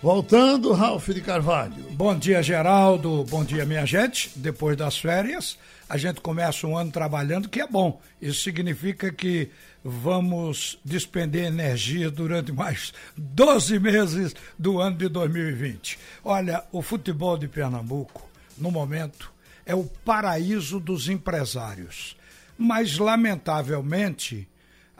Voltando, Ralf de Carvalho. Bom dia, Geraldo. Bom dia, minha gente. Depois das férias, a gente começa um ano trabalhando, que é bom. Isso significa que vamos despender energia durante mais 12 meses do ano de 2020. Olha, o futebol de Pernambuco, no momento, é o paraíso dos empresários. Mas, lamentavelmente,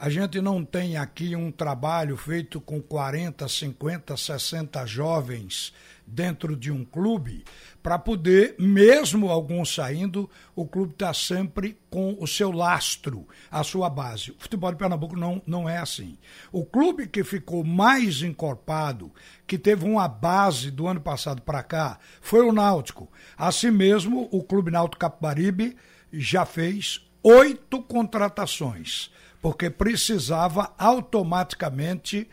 a gente não tem aqui um trabalho feito com 40, 50, 60 jovens dentro de um clube para poder, mesmo alguns saindo, o clube está sempre com o seu lastro, a sua base. O futebol de Pernambuco não, não é assim. O clube que ficou mais encorpado, que teve uma base do ano passado para cá, foi o Náutico. Assim mesmo, o Clube Náutico Capibaribe já fez oito contratações porque precisava automaticamente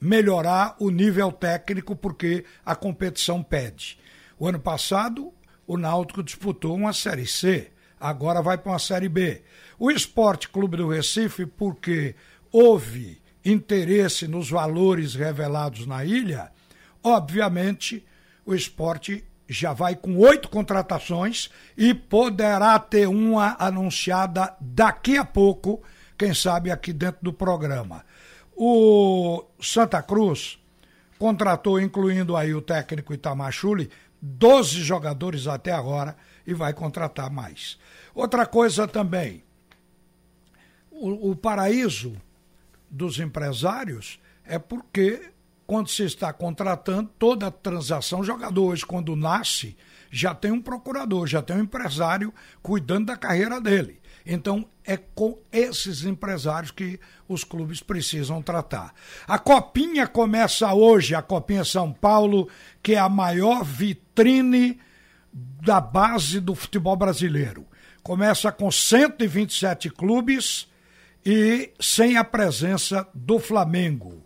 melhorar o nível técnico, porque a competição pede. O ano passado, o Náutico disputou uma Série C, agora vai para uma Série B. O Esporte Clube do Recife, porque houve interesse nos valores revelados na ilha, obviamente o esporte já vai com oito contratações e poderá ter uma anunciada daqui a pouco quem sabe aqui dentro do programa. O Santa Cruz contratou, incluindo aí o técnico Itamar Chuli, 12 jogadores até agora e vai contratar mais. Outra coisa também, o, o paraíso dos empresários é porque quando se está contratando toda transação, jogador hoje quando nasce já tem um procurador, já tem um empresário cuidando da carreira dele. Então, é com esses empresários que os clubes precisam tratar. A Copinha começa hoje, a Copinha São Paulo, que é a maior vitrine da base do futebol brasileiro. Começa com 127 clubes e sem a presença do Flamengo.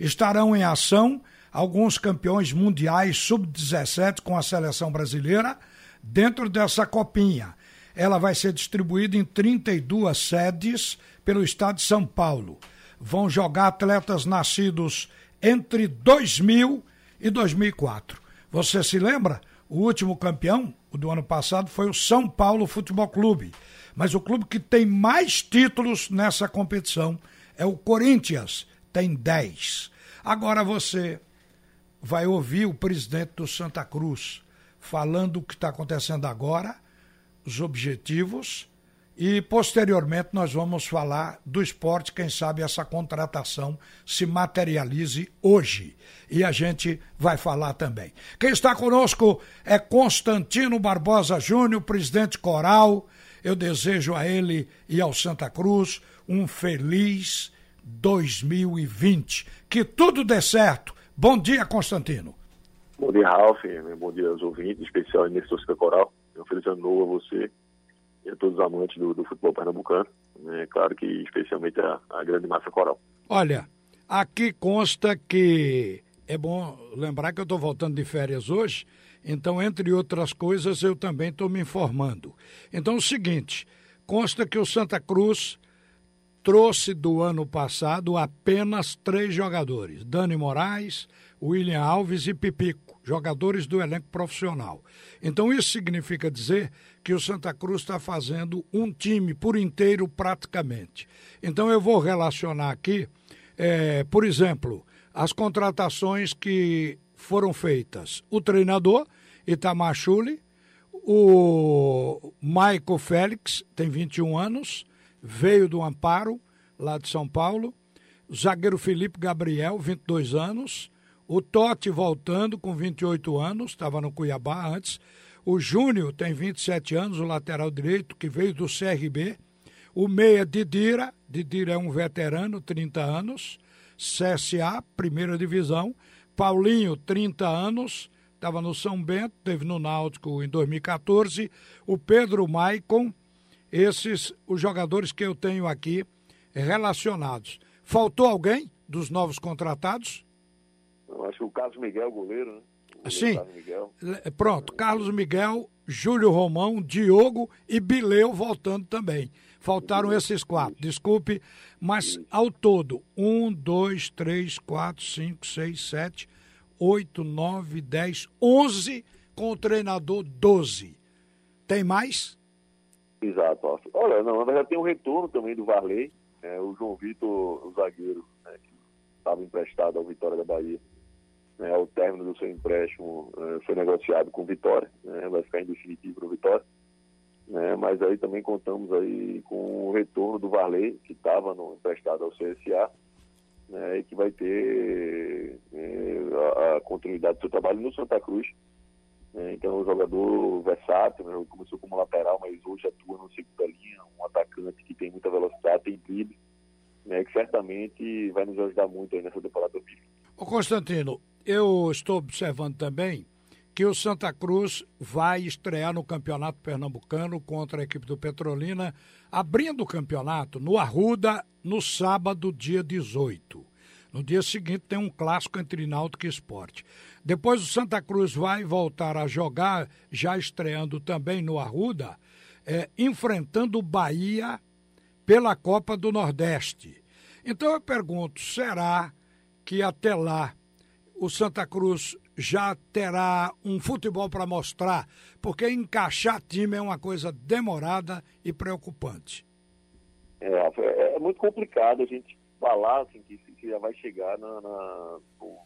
Estarão em ação alguns campeões mundiais sub-17 com a seleção brasileira dentro dessa copinha ela vai ser distribuída em 32 sedes pelo estado de São Paulo. Vão jogar atletas nascidos entre 2000 e 2004. Você se lembra? O último campeão, o do ano passado, foi o São Paulo Futebol Clube. Mas o clube que tem mais títulos nessa competição é o Corinthians, tem 10. Agora você vai ouvir o presidente do Santa Cruz falando o que está acontecendo agora os objetivos e posteriormente nós vamos falar do esporte, quem sabe essa contratação se materialize hoje. E a gente vai falar também. Quem está conosco é Constantino Barbosa Júnior, presidente coral. Eu desejo a ele e ao Santa Cruz um feliz 2020. Que tudo dê certo. Bom dia, Constantino. Bom dia, Ralf. Bom dia aos ouvintes, em especial nesse torcida coral. Um feliz ano novo a você e a todos os amantes do, do futebol pernambucano. É claro que especialmente a, a grande massa coral. Olha, aqui consta que é bom lembrar que eu estou voltando de férias hoje, então, entre outras coisas, eu também estou me informando. Então, é o seguinte: consta que o Santa Cruz trouxe do ano passado apenas três jogadores: Dani Moraes, William Alves e Pipico, jogadores do elenco profissional. Então isso significa dizer que o Santa Cruz está fazendo um time por inteiro praticamente. Então eu vou relacionar aqui, é, por exemplo, as contratações que foram feitas. O treinador, Itamar Chuli, o Michael Félix, tem 21 anos, veio do Amparo, lá de São Paulo. O zagueiro Felipe Gabriel, 22 anos. O Totti voltando com 28 anos, estava no Cuiabá antes. O Júnior tem 27 anos, o lateral direito, que veio do CRB. O meia Didira, Didira é um veterano, 30 anos. CSA, primeira divisão. Paulinho, 30 anos, estava no São Bento, teve no Náutico em 2014. O Pedro Maicon, esses os jogadores que eu tenho aqui relacionados. Faltou alguém dos novos contratados? Eu acho que o Carlos Miguel, goleiro, né? Sim. Carlos Miguel. Pronto, Carlos Miguel, Júlio Romão, Diogo e Bileu voltando também. Faltaram esses quatro, desculpe, mas ao todo, um, dois, três, quatro, cinco, seis, sete, 8, 9, 10, 11 com o treinador 12. Tem mais? Exato. Olha, não, verdade tem um retorno também do Varley, é, o João Vitor, o zagueiro, né, que estava emprestado ao Vitória da Bahia. Né, ao término do seu empréstimo, é, foi negociado com o Vitória, né, vai ficar em definitivo no Vitória. Né, mas aí também contamos aí com o retorno do Varley, que estava emprestado ao CSA, né, e que vai ter é, a, a, continuidade do seu trabalho no Santa Cruz. Né, então, é um jogador versátil, né, começou como lateral, mas hoje atua no segunda linha, um atacante que tem muita velocidade, tem drible, né, que certamente vai nos ajudar muito aí nessa temporada do Ô Constantino, eu estou observando também que o Santa Cruz vai estrear no Campeonato Pernambucano contra a equipe do Petrolina, abrindo o campeonato no Arruda no sábado, dia 18. No dia seguinte tem um clássico entre Náutico e Esporte. Depois o Santa Cruz vai voltar a jogar, já estreando também no Arruda, é, enfrentando o Bahia pela Copa do Nordeste. Então eu pergunto, será que até lá o Santa Cruz já terá um futebol para mostrar, porque encaixar time é uma coisa demorada e preocupante. É, é, é muito complicado a gente falar assim, que, que já vai chegar na, na no,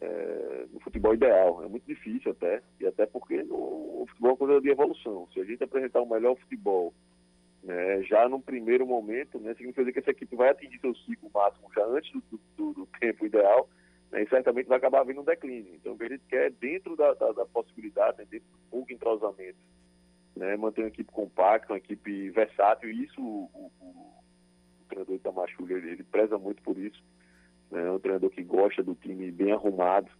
é, no, futebol ideal. É muito difícil até, e até porque o futebol é uma coisa de evolução. Se a gente apresentar o melhor futebol né, já no primeiro momento, né, significa que essa equipe vai atingir seu ciclo máximo já antes do, do, do tempo ideal né, e certamente vai acabar vindo um declínio. Então, o que a gente quer, dentro da, da, da possibilidade, né, dentro do pouco entrosamento, né, manter uma equipe compacta, uma equipe versátil, e isso o, o, o treinador Itamachulha, ele, ele preza muito por isso. Né, é um treinador que gosta do time bem arrumado,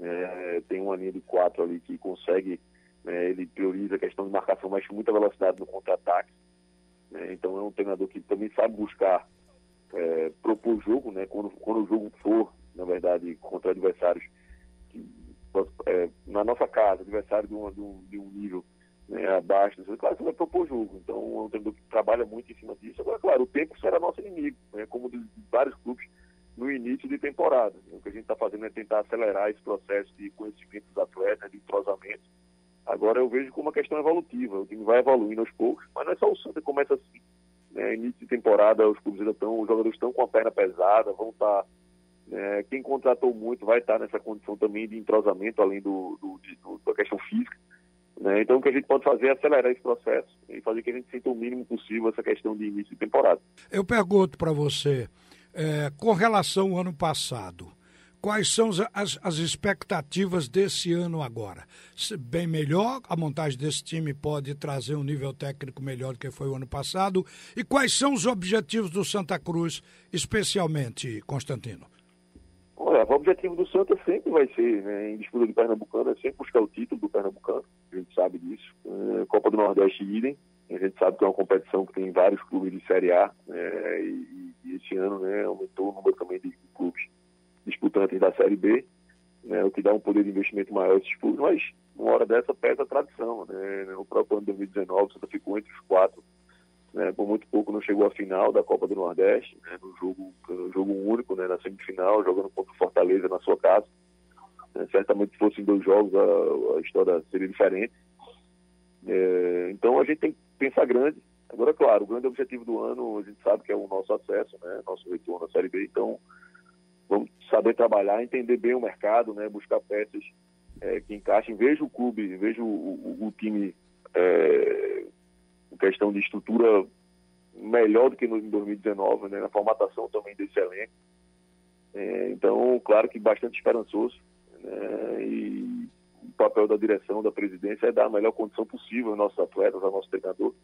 é, tem uma linha de quatro ali que consegue, né, ele prioriza a questão de marcação, mas com muita velocidade no contra-ataque. Né, então é um treinador que também sabe buscar é, propor jogo, né, quando, quando o jogo for na verdade, contra adversários que, é, na nossa casa, adversário de, uma, de, um, de um nível né, abaixo, claro, você vai propor jogo. Então, é um treinador que trabalha muito em cima disso. Agora, claro, o tempo será nosso inimigo, né, como de, vários clubes no início de temporada. O que a gente está fazendo é tentar acelerar esse processo de conhecimento dos atletas, de entrosamento. Agora eu vejo como uma questão evolutiva. O time vai evoluindo aos poucos, mas não é só o Santa começa assim. Né? Início de temporada, os clubes ainda estão, os jogadores estão com a perna pesada, vão estar tá é, quem contratou muito vai estar nessa condição também de entrosamento, além do, do, de, do da questão física. Né? Então, o que a gente pode fazer é acelerar esse processo e fazer que a gente sinta o mínimo possível essa questão de início de temporada. Eu pergunto para você, é, com relação ao ano passado, quais são as, as expectativas desse ano agora? Bem melhor, a montagem desse time pode trazer um nível técnico melhor do que foi o ano passado. E quais são os objetivos do Santa Cruz, especialmente, Constantino? O objetivo do Santa sempre vai ser, né, em disputa de Pernambucano, é sempre buscar o título do Pernambucano, a gente sabe disso. É, Copa do Nordeste idem, a gente sabe que é uma competição que tem vários clubes de Série A, né, e, e, esse ano né, aumentou o número também de clubes disputantes da Série B, né, o que dá um poder de investimento maior a esses clubes, mas uma hora dessa pesa a tradição. Né, próprio ano de 2019, o Santa ficou entre os quatro né, por muito pouco não chegou à final da Copa do Nordeste, né, no jogo, no jogo único, né, na semifinal, jogando contra o Fortaleza na sua casa. É, certamente se fossem dois jogos a, a história seria diferente. É, então a gente tem que pensar grande. Agora, claro, o grande objetivo do ano a gente sabe que é o nosso acesso, né, nosso retorno à Série B. Então vamos saber trabalhar, entender bem o mercado, né, buscar peças é, que encaixem. Vejo o clube, vejo o, o, o time é, questão de estrutura melhor do que em 2019, né, na formatação também desse elenco. É, então, claro que bastante esperançoso. Né, e o papel da direção, da presidência é dar a melhor condição possível aos nossos atletas, ao nosso treinador.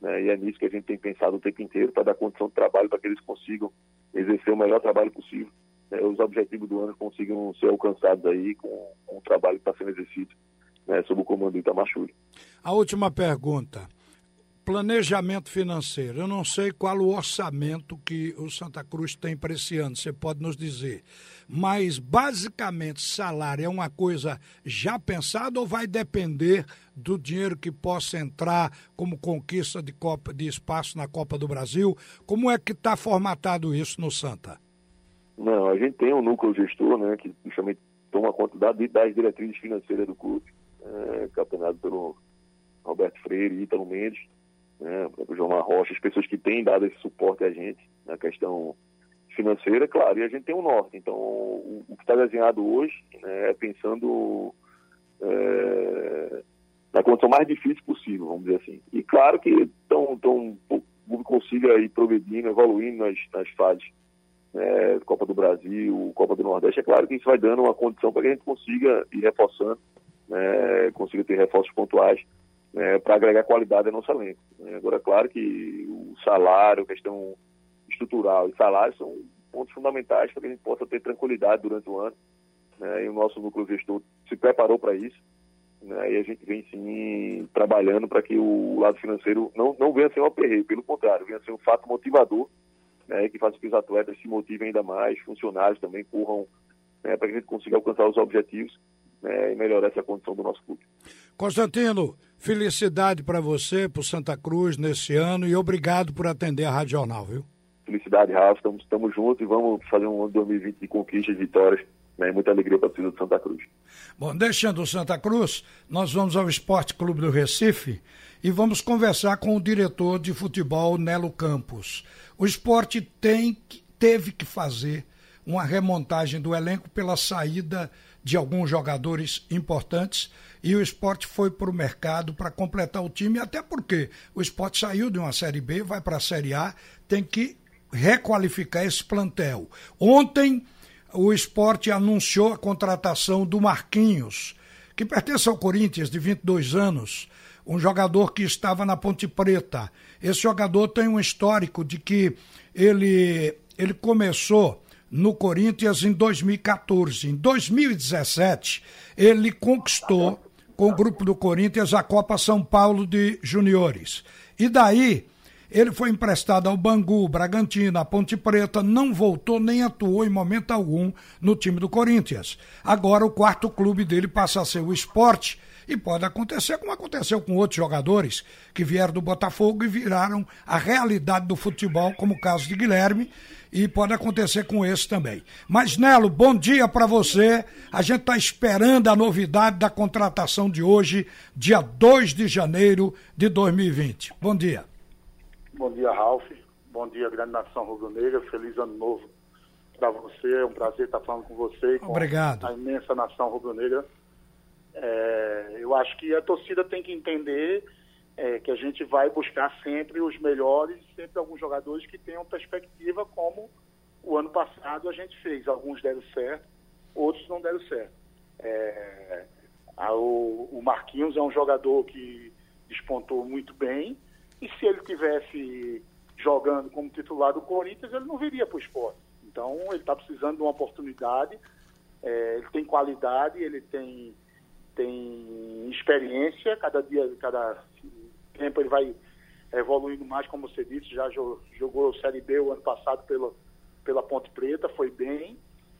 Né, e é nisso que a gente tem pensado o tempo inteiro, para dar condição de trabalho para que eles consigam exercer o melhor trabalho possível. Né, os objetivos do ano consigam ser alcançados aí com, com o trabalho que está sendo exercido né, sob o comando do Itamar A última pergunta planejamento financeiro. Eu não sei qual o orçamento que o Santa Cruz tem para esse ano, você pode nos dizer. Mas, basicamente, salário é uma coisa já pensada ou vai depender do dinheiro que possa entrar como conquista de, Copa, de espaço na Copa do Brasil? Como é que está formatado isso no Santa? Não, a gente tem um núcleo gestor, né, que justamente toma conta das diretrizes financeiras do clube, é, capitaneado pelo Roberto Freire e Ítalo Mendes, né, o João Rocha, as pessoas que têm dado esse suporte a gente na questão financeira, claro, e a gente tem um norte. Então, o, o que está desenhado hoje né, é pensando é, na condição mais difícil possível, vamos dizer assim. E claro que tão, tão, o clube consiga ir progredindo, evoluindo nas, nas fases né, Copa do Brasil, Copa do Nordeste, é claro que isso vai dando uma condição para que a gente consiga ir reforçando, né, consiga ter reforços pontuais né, para agregar qualidade ao nosso elenco. Né. Agora, claro que o salário, questão estrutural e salário são pontos fundamentais para que a gente possa ter tranquilidade durante o ano. Né, e o nosso núcleo gestor se preparou para isso. Né, e a gente vem sim trabalhando para que o lado financeiro não, não venha ser um aperreio, pelo contrário, venha ser um fato motivador né, que faça com que os atletas se motivem ainda mais, funcionários também corram né, para que a gente consiga alcançar os objetivos né, e melhorar essa condição do nosso clube. Constantino, felicidade para você, para Santa Cruz nesse ano e obrigado por atender a Rádio Jornal, viu? Felicidade, Rafa, estamos, estamos juntos e vamos fazer um ano de 2020 de conquistas e vitórias né, muita alegria para a torcida do Santa Cruz. Bom, deixando o Santa Cruz, nós vamos ao Esporte Clube do Recife e vamos conversar com o diretor de futebol, Nelo Campos. O esporte tem, teve que fazer uma remontagem do elenco pela saída de alguns jogadores importantes e o esporte foi para o mercado para completar o time, até porque o esporte saiu de uma Série B, vai para a Série A, tem que requalificar esse plantel. Ontem o esporte anunciou a contratação do Marquinhos, que pertence ao Corinthians, de 22 anos, um jogador que estava na Ponte Preta. Esse jogador tem um histórico de que ele, ele começou no Corinthians em 2014. Em 2017, ele conquistou com o grupo do Corinthians a Copa São Paulo de Juniores. E daí ele foi emprestado ao Bangu, Bragantino, à Ponte Preta, não voltou nem atuou em momento algum no time do Corinthians. Agora o quarto clube dele passa a ser o esporte. E pode acontecer como aconteceu com outros jogadores que vieram do Botafogo e viraram a realidade do futebol, como o caso de Guilherme, e pode acontecer com esse também. Mas, Nelo, bom dia para você. A gente está esperando a novidade da contratação de hoje, dia 2 de janeiro de 2020. Bom dia. Bom dia, Ralf. Bom dia, grande nação rubro-negra. Feliz ano novo para você. É um prazer estar falando com você e com Obrigado. a imensa nação rubro-negra. É, eu acho que a torcida tem que entender é, que a gente vai buscar sempre os melhores, sempre alguns jogadores que tenham perspectiva, como o ano passado a gente fez. Alguns deram certo, outros não deram certo. É, a, o, o Marquinhos é um jogador que despontou muito bem e se ele tivesse jogando como titular do Corinthians, ele não viria para o esporte. Então, ele está precisando de uma oportunidade. É, ele tem qualidade, ele tem, tem experiência. Cada dia, cada tempo ele vai evoluindo mais, como você disse. Já jogou Série B o ano passado pela, pela Ponte Preta, foi bem.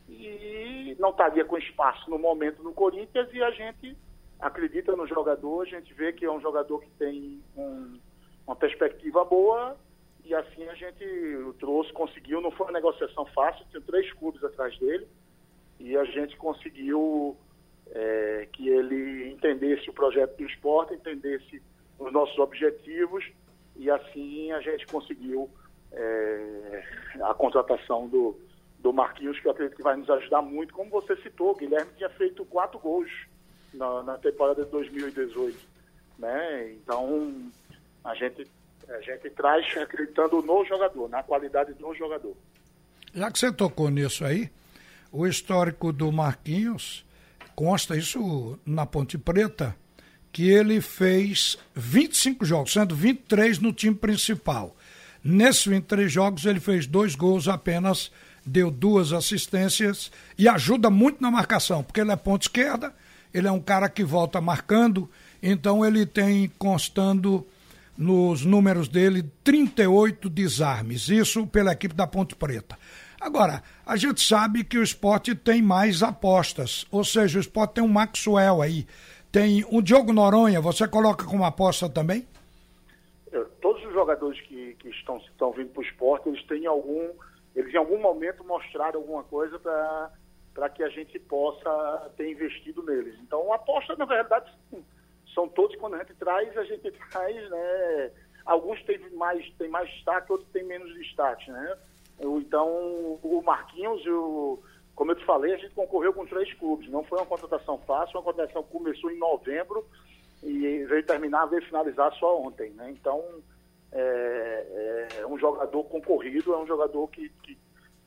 E não estaria com espaço no momento no Corinthians. E a gente acredita no jogador, a gente vê que é um jogador que tem um uma perspectiva boa e assim a gente trouxe, conseguiu, não foi uma negociação fácil, tinha três clubes atrás dele e a gente conseguiu é, que ele entendesse o projeto do esporte, entendesse os nossos objetivos e assim a gente conseguiu é, a contratação do, do Marquinhos, que eu acredito que vai nos ajudar muito. Como você citou, o Guilherme tinha feito quatro gols na, na temporada de 2018. Né? Então, a gente, a gente traz acreditando no jogador, na qualidade do jogador. Já que você tocou nisso aí, o histórico do Marquinhos consta isso na Ponte Preta, que ele fez 25 jogos, sendo 23 no time principal. Nesses 23 jogos, ele fez dois gols apenas, deu duas assistências e ajuda muito na marcação, porque ele é ponta esquerda, ele é um cara que volta marcando, então ele tem constando nos números dele 38 desarmes, isso pela equipe da Ponte Preta. Agora, a gente sabe que o esporte tem mais apostas, ou seja, o esporte tem um Maxwell aí, tem um Diogo Noronha, você coloca como aposta também? É, todos os jogadores que, que estão, estão vindo para o esporte, eles têm algum eles em algum momento mostraram alguma coisa para que a gente possa ter investido neles. Então, aposta, na verdade, são todos, quando a gente traz, a gente traz, né? Alguns têm mais, têm mais destaque, outros têm menos destaque, né? Então, o Marquinhos, o, como eu te falei, a gente concorreu com três clubes. Não foi uma contratação fácil, uma contratação que começou em novembro e veio terminar, veio finalizar só ontem, né? Então, é, é, um jogador concorrido, é um jogador que, que,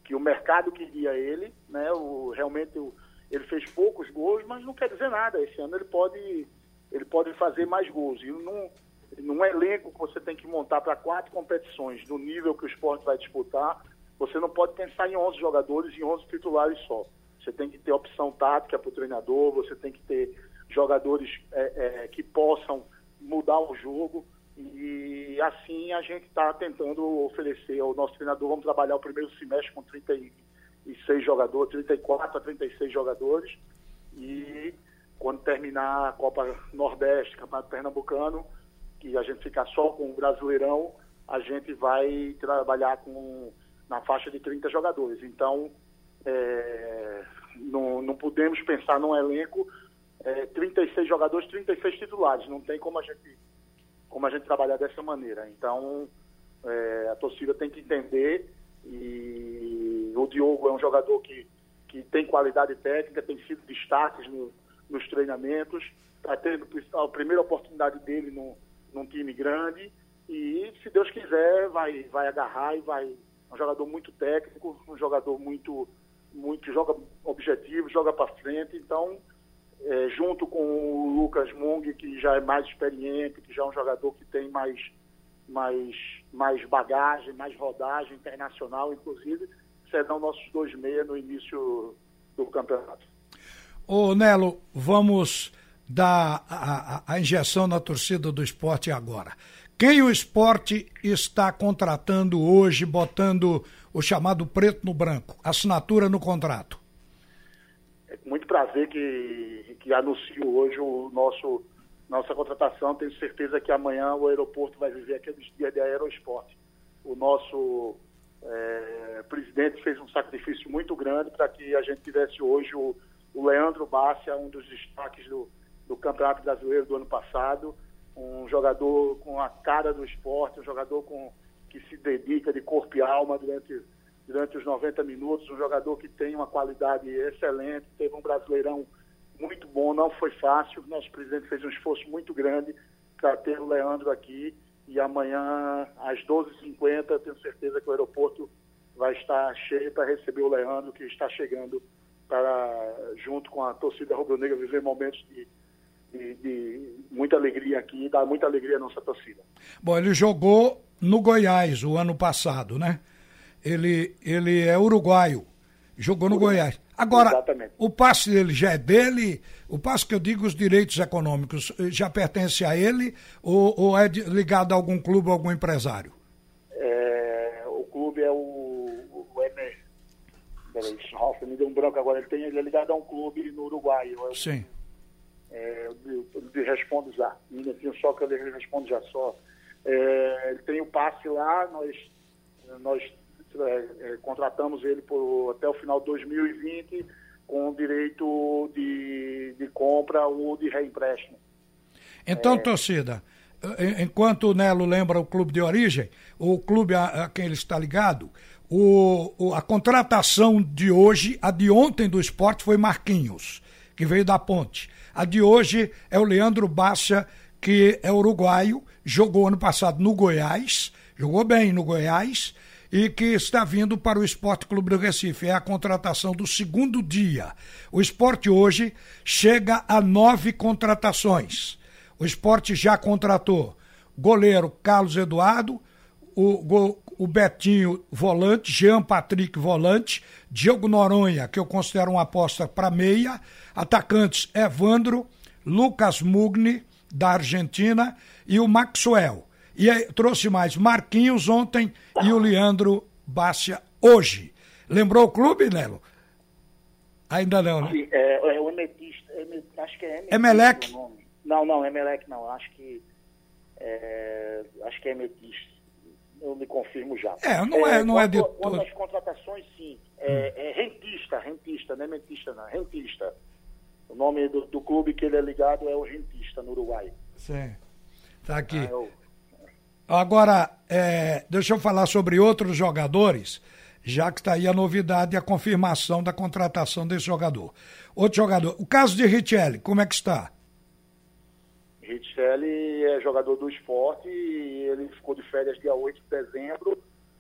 que o mercado queria ele, né? O, realmente o, ele fez poucos gols, mas não quer dizer nada. Esse ano ele pode, ele pode fazer mais gols. E num, num elenco que você tem que montar para quatro competições, do nível que o esporte vai disputar, você não pode pensar em 11 jogadores e 11 titulares só. Você tem que ter opção tática para o treinador, você tem que ter jogadores é, é, que possam mudar o jogo. E assim a gente está tentando oferecer ao nosso treinador. Vamos trabalhar o primeiro semestre com 36 jogadores, 34 a 36 jogadores. E quando terminar a Copa Nordeste, Campeonato Pernambucano, que a gente ficar só com o Brasileirão, a gente vai trabalhar com na faixa de 30 jogadores. Então, é, não, não podemos pensar num elenco é, 36 jogadores, 36 titulares. Não tem como a gente como a gente trabalhar dessa maneira. Então, é, a torcida tem que entender e o Diogo é um jogador que, que tem qualidade técnica, tem sido destaques no, nos treinamentos, está tendo a primeira oportunidade dele no, num time grande e, se Deus quiser, vai, vai agarrar e vai. Um jogador muito técnico, um jogador muito, muito joga objetivo, joga para frente. Então, é, junto com o Lucas Mung, que já é mais experiente, que já é um jogador que tem mais, mais, mais bagagem, mais rodagem internacional, inclusive, serão nossos dois meias no início do campeonato. Ô Nelo, vamos dar a, a, a injeção na torcida do esporte agora. Quem o esporte está contratando hoje, botando o chamado preto no branco, assinatura no contrato? É com muito prazer que, que anuncio hoje o nosso nossa contratação. Tenho certeza que amanhã o aeroporto vai viver aqueles dias de aeroesporte. O nosso é, presidente fez um sacrifício muito grande para que a gente tivesse hoje o, o Leandro Bárcia, um dos destaques do, do Campeonato Brasileiro do ano passado, um jogador com a cara do esporte, um jogador com, que se dedica de corpo e alma durante, durante os 90 minutos, um jogador que tem uma qualidade excelente, teve um brasileirão muito bom, não foi fácil, nosso presidente fez um esforço muito grande para ter o Leandro aqui e amanhã às 12h50 tenho certeza que o aeroporto vai estar cheio para receber o Leandro que está chegando para, junto com a torcida rubro-negra, viver momentos de de, de, muita alegria aqui e dá muita alegria à nossa torcida. Bom, ele jogou no Goiás o ano passado, né? Ele, ele é uruguaio, jogou no. Goiás. Agora, Exatamente. o passe dele já é dele? O passe que eu digo, os direitos econômicos, eh, já pertence a ele ou, ou é ligado a algum clube ou algum empresário? É, o clube é o, o M. Peraí, Nossa, me deu um branco agora. Ele, tem, ele é ligado a um clube no Uruguai. É Sim. É, eu, lhe respondo já. Um só que eu lhe respondo já só. É, ele tem o passe lá, nós, nós é, é contratamos ele por, até o final de 2020 com direito de, de compra ou de reempréstimo. Então, é... torcida, enquanto o Nelo lembra o clube de origem, o clube a, a quem ele está ligado, o, o, a contratação de hoje, a de ontem do esporte foi Marquinhos, que veio da ponte. A de hoje é o Leandro Baixa, que é uruguaio, jogou ano passado no Goiás, jogou bem no Goiás e que está vindo para o Esporte Clube do Recife. É a contratação do segundo dia. O esporte hoje chega a nove contratações. O esporte já contratou goleiro Carlos Eduardo, o, o Betinho volante, Jean Patrick volante, Diogo Noronha, que eu considero uma aposta para meia, atacantes Evandro, Lucas Mugni, da Argentina, e o Maxwell. E aí, trouxe mais Marquinhos ontem e o Leandro Bácia hoje. Lembrou o clube, Nelo? Ainda não, né? Sim, é, é o Emetista, é, acho que é Emetista Emelec? Não, não, Emelec não, acho que é, acho que é Emetista eu me confirmo já. É, não é, não é de quanto, quanto às contratações, sim. É, é, rentista, rentista, não é mentista, não. Rentista. O nome do, do, clube que ele é ligado é o Rentista, no Uruguai. Sim. Tá aqui. Ah, eu... Agora, é, deixa eu falar sobre outros jogadores, já que está aí a novidade e a confirmação da contratação desse jogador. Outro jogador, o caso de Richelli, como é que está? Richelli é jogador do esporte e ele ficou de férias dia 8 de dezembro.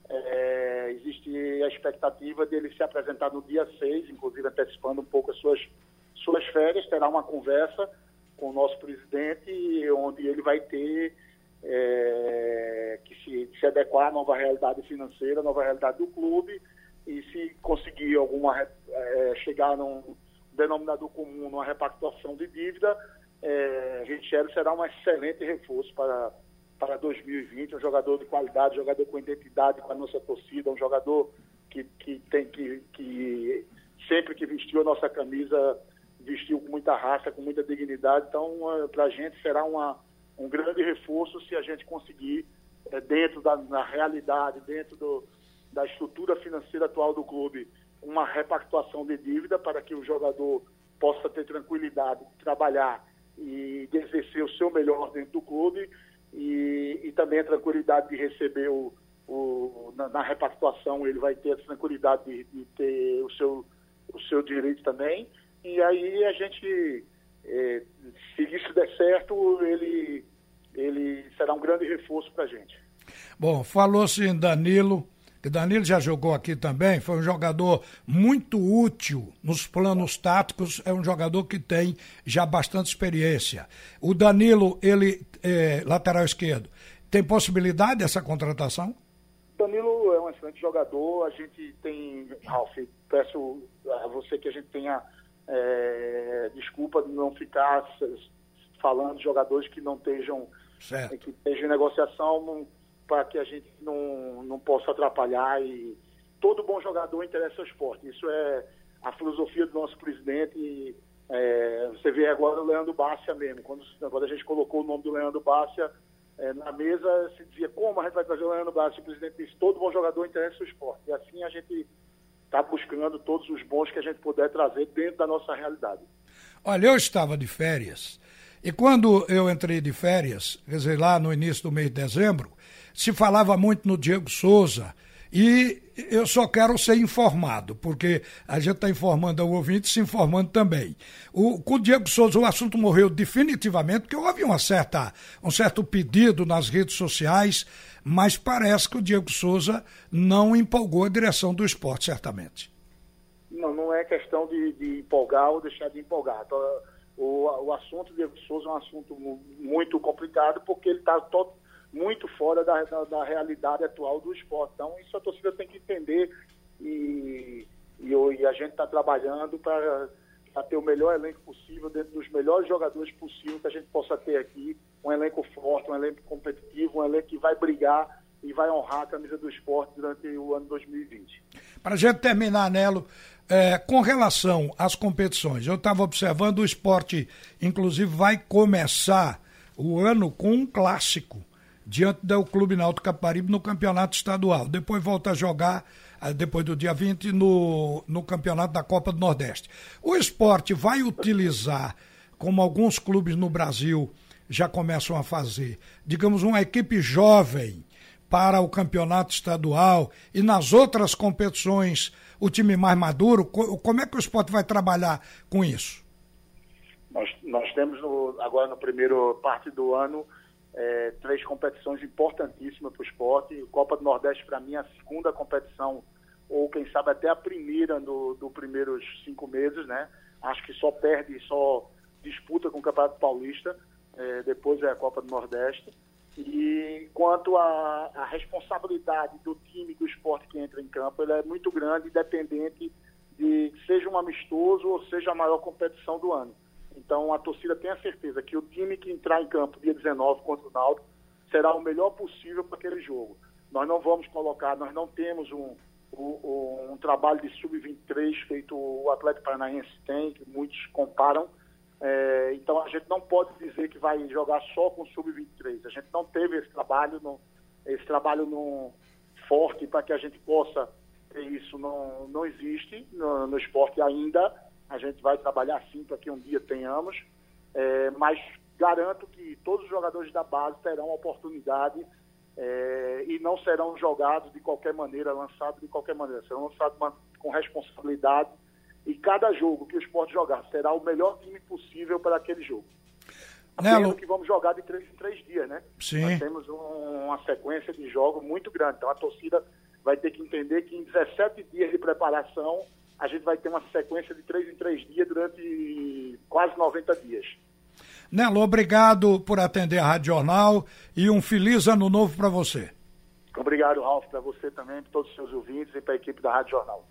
É, existe a expectativa dele se apresentar no dia 6, inclusive antecipando um pouco as suas, suas férias. Terá uma conversa com o nosso presidente, onde ele vai ter é, que se, se adequar à nova realidade financeira, à nova realidade do clube, e se conseguir alguma é, chegar num denominador comum, numa repactuação de dívida, é, Richelli será um excelente reforço para, para 2020, um jogador de qualidade, um jogador com identidade com a nossa torcida, um jogador que, que tem que, que sempre que vestiu a nossa camisa vestiu com muita raça, com muita dignidade. Então, para a gente será uma, um grande reforço se a gente conseguir, é, dentro da realidade, dentro do, da estrutura financeira atual do clube, uma repactuação de dívida para que o jogador possa ter tranquilidade de trabalhar e de exercer o seu melhor dentro do clube e, e também a tranquilidade de receber o, o na, na, repactuação ele vai ter a tranquilidade de, de, ter o seu, o seu direito também e aí a gente é, se isso der certo ele, ele será um grande reforço para a gente. Bom, falou-se em Danilo, que Danilo já jogou aqui também, foi um jogador muito útil nos planos táticos, é um jogador que tem já bastante experiência. O Danilo, ele, é, lateral esquerdo, tem possibilidade dessa contratação? Danilo é um excelente jogador, a gente tem, Ralf, peço a você que a gente tenha é, desculpa de não ficar falando de jogadores que não estejam, certo. que estejam em negociação, para que a gente não, não possa atrapalhar e todo bom jogador interessa ao esporte. Isso é a filosofia do nosso presidente. E, é, você vê agora o Leandro Bárcia mesmo. Quando, quando a gente colocou o nome do Leandro Bárcia é, na mesa, se dizia como a gente vai trazer o Leandro Bárcia. O presidente disse: todo bom jogador interessa ao esporte. E assim a gente está buscando todos os bons que a gente puder trazer dentro da nossa realidade. Olha, eu estava de férias. E quando eu entrei de férias, quer dizer, lá no início do mês de dezembro, se falava muito no Diego Souza. E eu só quero ser informado, porque a gente está informando ao ouvinte se informando também. O, com o Diego Souza o assunto morreu definitivamente, porque houve uma certa, um certo pedido nas redes sociais, mas parece que o Diego Souza não empolgou a direção do esporte, certamente. Não, não é questão de, de empolgar ou deixar de empolgar. Então, o, o assunto do Diego Souza é um assunto muito complicado, porque ele está todo muito fora da, da, da, realidade atual do esporte. Então, isso a torcida tem que entender e, e, e a gente está trabalhando para ter o melhor elenco possível, dentro dos melhores jogadores possível que a gente possa ter aqui. Um elenco forte, um elenco competitivo, um elenco que vai brigar e vai honrar a camisa do esporte durante o ano 2020. Para a gente terminar, Nelo, é, com relação às competições, eu estava observando o esporte, inclusive, vai começar o ano com um clássico diante do Clube Náutico Caparibe no campeonato estadual. Depois volta a jogar, eh, depois do dia 20, no, no campeonato da Copa do Nordeste. O esporte vai utilizar, como alguns clubes no Brasil já começam a fazer, digamos, uma equipe jovem para o campeonato estadual e nas outras competições o time mais maduro. Como é que o esporte vai trabalhar com isso? Nós, nós temos no, agora no primeiro parte do ano é, três competições importantíssimas para o esporte. Copa do Nordeste, para mim, é a segunda competição, ou quem sabe até a primeira do, do primeiros cinco meses, né? Acho que só perde, só disputa com o Campeonato Paulista, é, depois é a Copa do Nordeste. E quanto à responsabilidade do time do esporte que entra em campo, ele é muito grande, independente de seja um amistoso ou seja a maior competição do ano. Então a torcida tem a certeza que o time que entrar em campo dia 19 contra o Náutico será o melhor possível para aquele jogo. Nós não vamos colocar, nós não temos um, um, um trabalho de sub-23 feito o Atlético Paranaense tem, que muitos comparam. É, então a gente não pode dizer que vai jogar só com sub-23. A gente não teve esse trabalho, esse trabalho no, forte para que a gente possa ter isso não, não existe no, no esporte ainda. A gente vai trabalhar sim para que um dia tenhamos, é, mas garanto que todos os jogadores da base terão oportunidade é, e não serão jogados de qualquer maneira, lançados de qualquer maneira, serão lançados com responsabilidade e cada jogo que o esporte jogar será o melhor time possível para aquele jogo. Nelo... que vamos jogar de três em três dias, né? Sim. Nós temos um, uma sequência de jogos muito grande. Então a torcida vai ter que entender que em 17 dias de preparação a gente vai ter uma sequência de três em três dias durante quase 90 dias. Nelo, obrigado por atender a Rádio Jornal e um feliz ano novo para você. Obrigado, Ralf, para você também, para todos os seus ouvintes e para a equipe da Rádio Jornal.